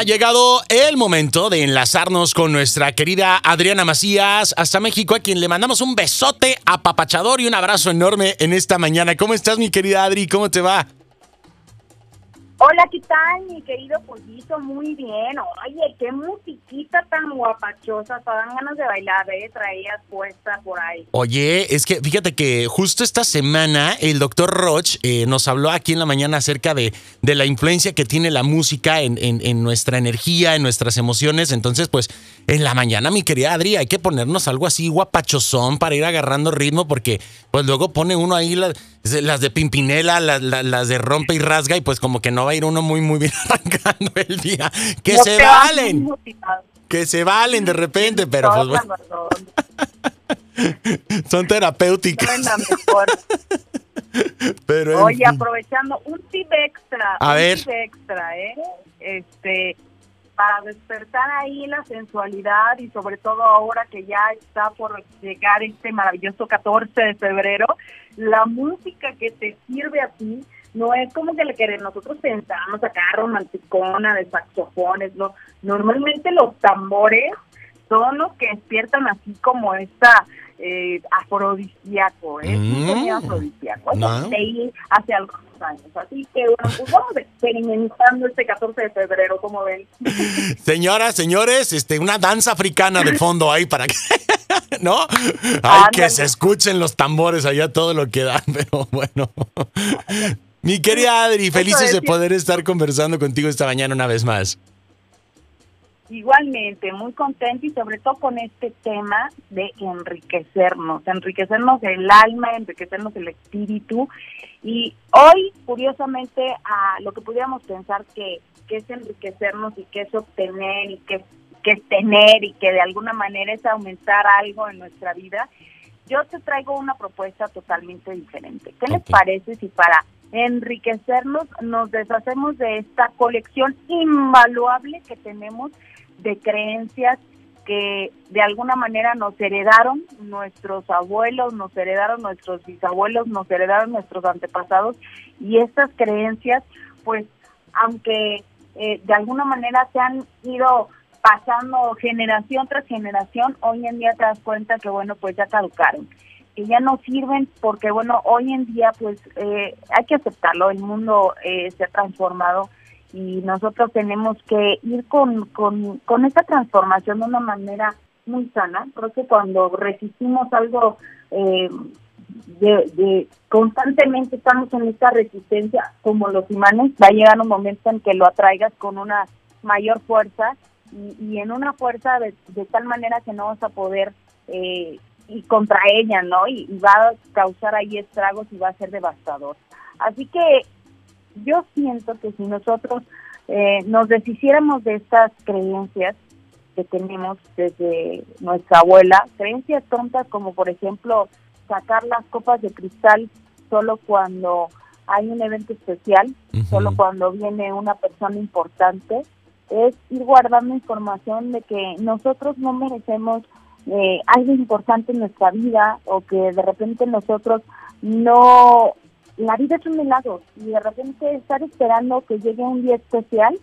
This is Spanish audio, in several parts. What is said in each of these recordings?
Ha llegado el momento de enlazarnos con nuestra querida Adriana Macías hasta México, a quien le mandamos un besote apapachador y un abrazo enorme en esta mañana. ¿Cómo estás, mi querida Adri? ¿Cómo te va? Hola, ¿qué tal, mi querido pollito? Muy bien. Oye, qué musiquita tan guapachosa. Te dan ganas de bailar, ¿eh? Traías puesta por ahí. Oye, es que fíjate que justo esta semana el doctor Roch eh, nos habló aquí en la mañana acerca de, de la influencia que tiene la música en, en, en, nuestra energía, en nuestras emociones. Entonces, pues, en la mañana, mi querida Adri, hay que ponernos algo así guapachosón para ir agarrando ritmo, porque pues luego pone uno ahí las, las de Pimpinela, las, las de rompe y rasga, y pues como que no va a ir uno muy, muy bien arrancando el día. Que No se valen, que se valen de repente, pero pues bueno, son terapéuticas. Pero Oye, aprovechando un tip extra. A un ver. tip extra, ¿eh? Este, para despertar ahí la sensualidad y sobre todo ahora que ya está por llegar este maravilloso 14 de febrero, la música que te sirve a ti no es como que le que nosotros pensamos acá romanticona de saxofones, no. Normalmente los tambores son los que despiertan así como esta eh, afrodisíaco, ¿eh? Mm. Afrodisíaco. No. leí hace algunos años. Así que bueno, pues vamos experimentando este 14 de febrero, como ven. Señoras, señores, este, una danza africana de fondo ahí para que. ¿No? Ay, que se escuchen los tambores allá todo lo que dan, pero bueno. Mi querida Adri, felices de poder estar conversando contigo esta mañana una vez más. Igualmente, muy contenta y sobre todo con este tema de enriquecernos, enriquecernos el alma, enriquecernos el espíritu. Y hoy, curiosamente, a lo que pudiéramos pensar que, que es enriquecernos y que es obtener y que, que es tener y que de alguna manera es aumentar algo en nuestra vida, yo te traigo una propuesta totalmente diferente. ¿Qué les parece si para enriquecernos nos deshacemos de esta colección invaluable que tenemos de creencias que de alguna manera nos heredaron nuestros abuelos, nos heredaron nuestros bisabuelos, nos heredaron nuestros antepasados. Y estas creencias, pues, aunque eh, de alguna manera se han ido pasando generación tras generación, hoy en día te das cuenta que, bueno, pues ya caducaron, que ya no sirven porque, bueno, hoy en día, pues, eh, hay que aceptarlo, el mundo eh, se ha transformado y nosotros tenemos que ir con, con, con esta transformación de una manera muy sana. Creo que cuando resistimos algo eh, de, constantemente estamos en esta resistencia como los imanes, va a llegar un momento en que lo atraigas con una mayor fuerza y, y en una fuerza de, de tal manera que no vas a poder eh, ir contra ella, ¿no? Y, y va a causar ahí estragos y va a ser devastador. Así que yo siento que si nosotros eh, nos deshiciéramos de estas creencias que tenemos desde nuestra abuela, creencias tontas como por ejemplo sacar las copas de cristal solo cuando hay un evento especial, solo cuando viene una persona importante, es ir guardando información de que nosotros no merecemos eh, algo importante en nuestra vida o que de repente nosotros no la vida es un milagro y de repente estar esperando que llegue un día especial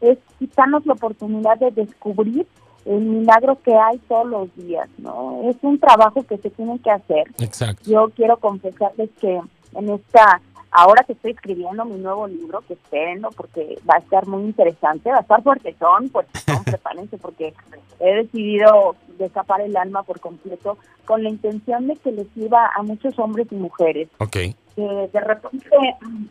es quitarnos la oportunidad de descubrir el milagro que hay todos los días, ¿no? Es un trabajo que se tiene que hacer. Exacto. Yo quiero confesarles que en esta, ahora que estoy escribiendo mi nuevo libro, que espérenlo porque va a estar muy interesante, va a estar fuertezón, fuertezón, prepárense porque he decidido destapar el alma por completo con la intención de que les sirva a muchos hombres y mujeres Ok. que de repente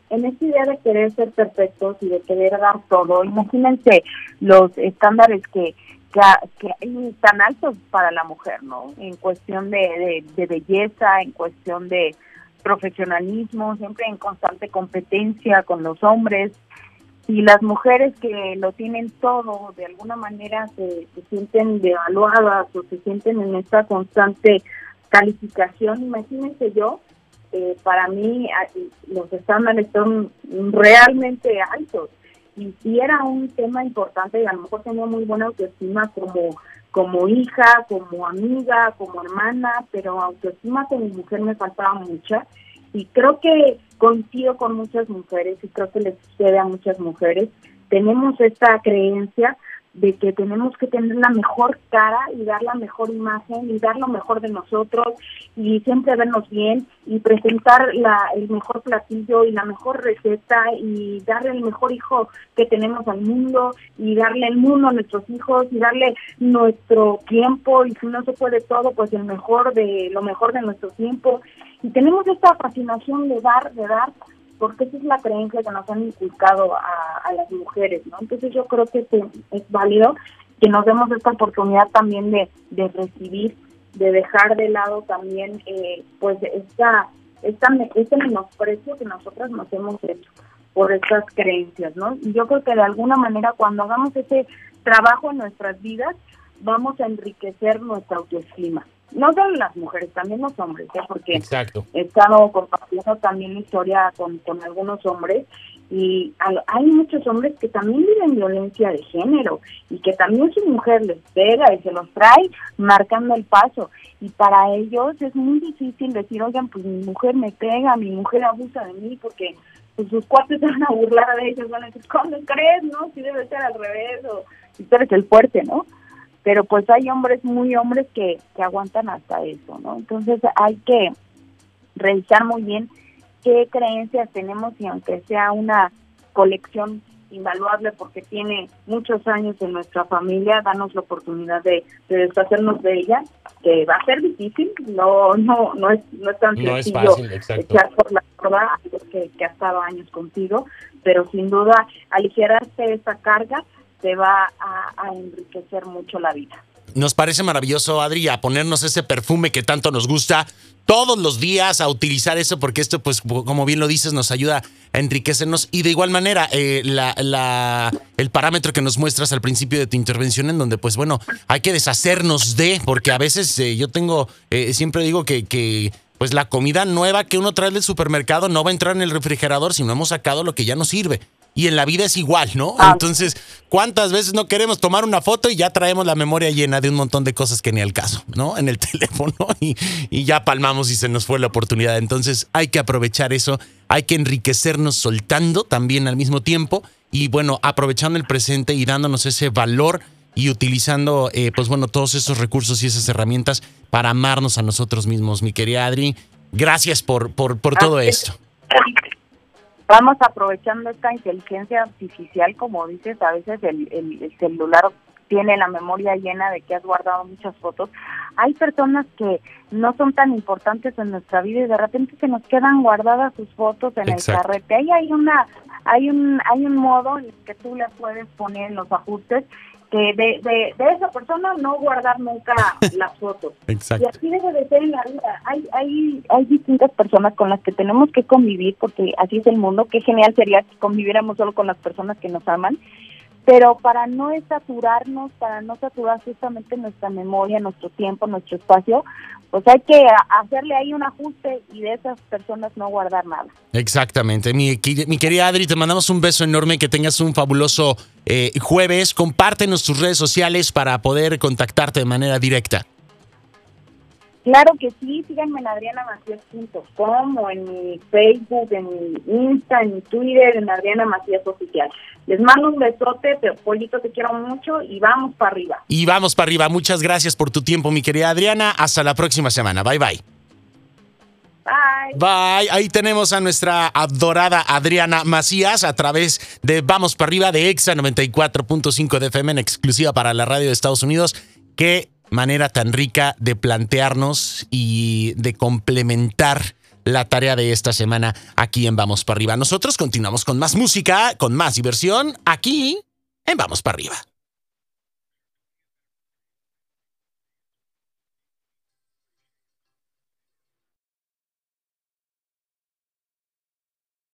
en esta idea de querer ser perfectos y de querer dar todo, imagínense los estándares que, que, que hay tan altos para la mujer, ¿no? En cuestión de, de, de belleza, en cuestión de profesionalismo, siempre en constante competencia con los hombres. Y las mujeres que lo tienen todo, de alguna manera se, se sienten devaluadas o se sienten en esta constante calificación. Imagínense yo, eh, para mí los estándares son realmente altos y si era un tema importante y a lo mejor tenía muy buena autoestima como como hija, como amiga, como hermana, pero autoestima como mujer me faltaba mucha y creo que coincido con muchas mujeres y creo que les sucede a muchas mujeres. Tenemos esta creencia de que tenemos que tener la mejor cara y dar la mejor imagen y dar lo mejor de nosotros y siempre vernos bien y presentar la, el mejor platillo y la mejor receta y darle el mejor hijo que tenemos al mundo y darle el mundo a nuestros hijos y darle nuestro tiempo y si no se puede todo pues el mejor de lo mejor de nuestro tiempo y tenemos esta fascinación de dar de dar porque esa es la creencia que nos han inculcado a, las mujeres, ¿no? Entonces yo creo que es, válido que nos demos esta oportunidad también de, de recibir, de dejar de lado también, eh, pues, esta, esta, este menosprecio que nosotras nos hemos hecho por estas creencias, ¿no? Y yo creo que de alguna manera cuando hagamos ese trabajo en nuestras vidas, vamos a enriquecer nuestra autoestima no solo las mujeres, también los hombres, ¿eh? porque Exacto. he estado compartiendo también historia con, con algunos hombres y hay muchos hombres que también viven violencia de género y que también su mujer les pega y se los trae marcando el paso y para ellos es muy difícil decir, oigan, pues mi mujer me pega, mi mujer abusa de mí porque pues sus cuates se van a burlar de ellos, van a decir, ¿cómo crees? No, si debe ser al revés o si tú eres el fuerte, ¿no? Pero pues hay hombres muy hombres que, que aguantan hasta eso, ¿no? Entonces hay que revisar muy bien qué creencias tenemos y aunque sea una colección invaluable porque tiene muchos años en nuestra familia, danos la oportunidad de, deshacernos de ella, que va a ser difícil, no no no es, no es tan sencillo echar por la prueba que, que ha estado años contigo, pero sin duda aligerarse esa carga te va a, enriquecer mucho la vida. Nos parece maravilloso, Adri, a ponernos ese perfume que tanto nos gusta todos los días, a utilizar eso, porque esto, pues, como bien lo dices, nos ayuda a enriquecernos. Y de igual manera, eh, la, el parámetro que nos muestras al principio de tu intervención, en donde, pues, bueno, hay que deshacernos de, porque a veces eh, yo tengo, eh, siempre digo que, que pues la comida nueva que uno trae del supermercado no va a entrar en el refrigerador si no hemos sacado lo que ya nos sirve. Y en la vida es igual, ¿no? Ah. Entonces, ¿cuántas veces no queremos tomar una foto y ya traemos la memoria llena de un montón de cosas que ni al caso, ¿no? En el teléfono y, y ya palmamos y se nos fue la oportunidad. Entonces, hay que aprovechar eso, hay que enriquecernos soltando también al mismo tiempo y, bueno, aprovechando el presente y dándonos ese valor y utilizando, eh, pues bueno, todos esos recursos y esas herramientas para amarnos a nosotros mismos. Mi querida Adri, gracias por, por, por todo esto vamos aprovechando esta inteligencia artificial, como dices, a veces el, celular tiene la memoria llena de que has guardado muchas fotos. Hay personas que no son tan importantes en nuestra vida y de repente se nos quedan guardadas sus fotos en el carrete. Ahí hay una hay un hay un modo en el que tú le puedes poner en los ajustes que de, de, de, esa persona no guardar nunca las fotos. Exacto. Y así debe de ser en la vida. Hay, hay, hay distintas personas con las que tenemos que convivir porque así es el mundo. Qué genial sería que conviviéramos solo con las personas que nos aman pero para no saturarnos, para no saturar justamente nuestra memoria, nuestro tiempo, nuestro espacio, pues hay que hacerle ahí un ajuste y de esas personas no guardar nada. Exactamente. Mi, querida Adri, te mandamos un beso enorme, que tengas un fabuloso eh, jueves. Compártenos tus redes sociales para poder contactarte de manera directa. Claro que sí, síganme en adrianamacías.com o en mi Facebook, en mi Insta, en mi Twitter, en Adriana Macías Oficial. Les mando un besote, Polito, te quiero mucho y vamos para arriba. Y vamos para arriba. Muchas gracias por tu tiempo, mi querida Adriana. Hasta la próxima semana. Bye, bye. Bye. Bye. Ahí tenemos a nuestra adorada Adriana Macías a través de Vamos para arriba de EXA 94.5 de FM en exclusiva para la radio de Estados Unidos. Que manera tan rica de plantearnos y de complementar la tarea de esta semana aquí en Vamos para arriba. Nosotros continuamos con más música, con más diversión, aquí en Vamos para arriba.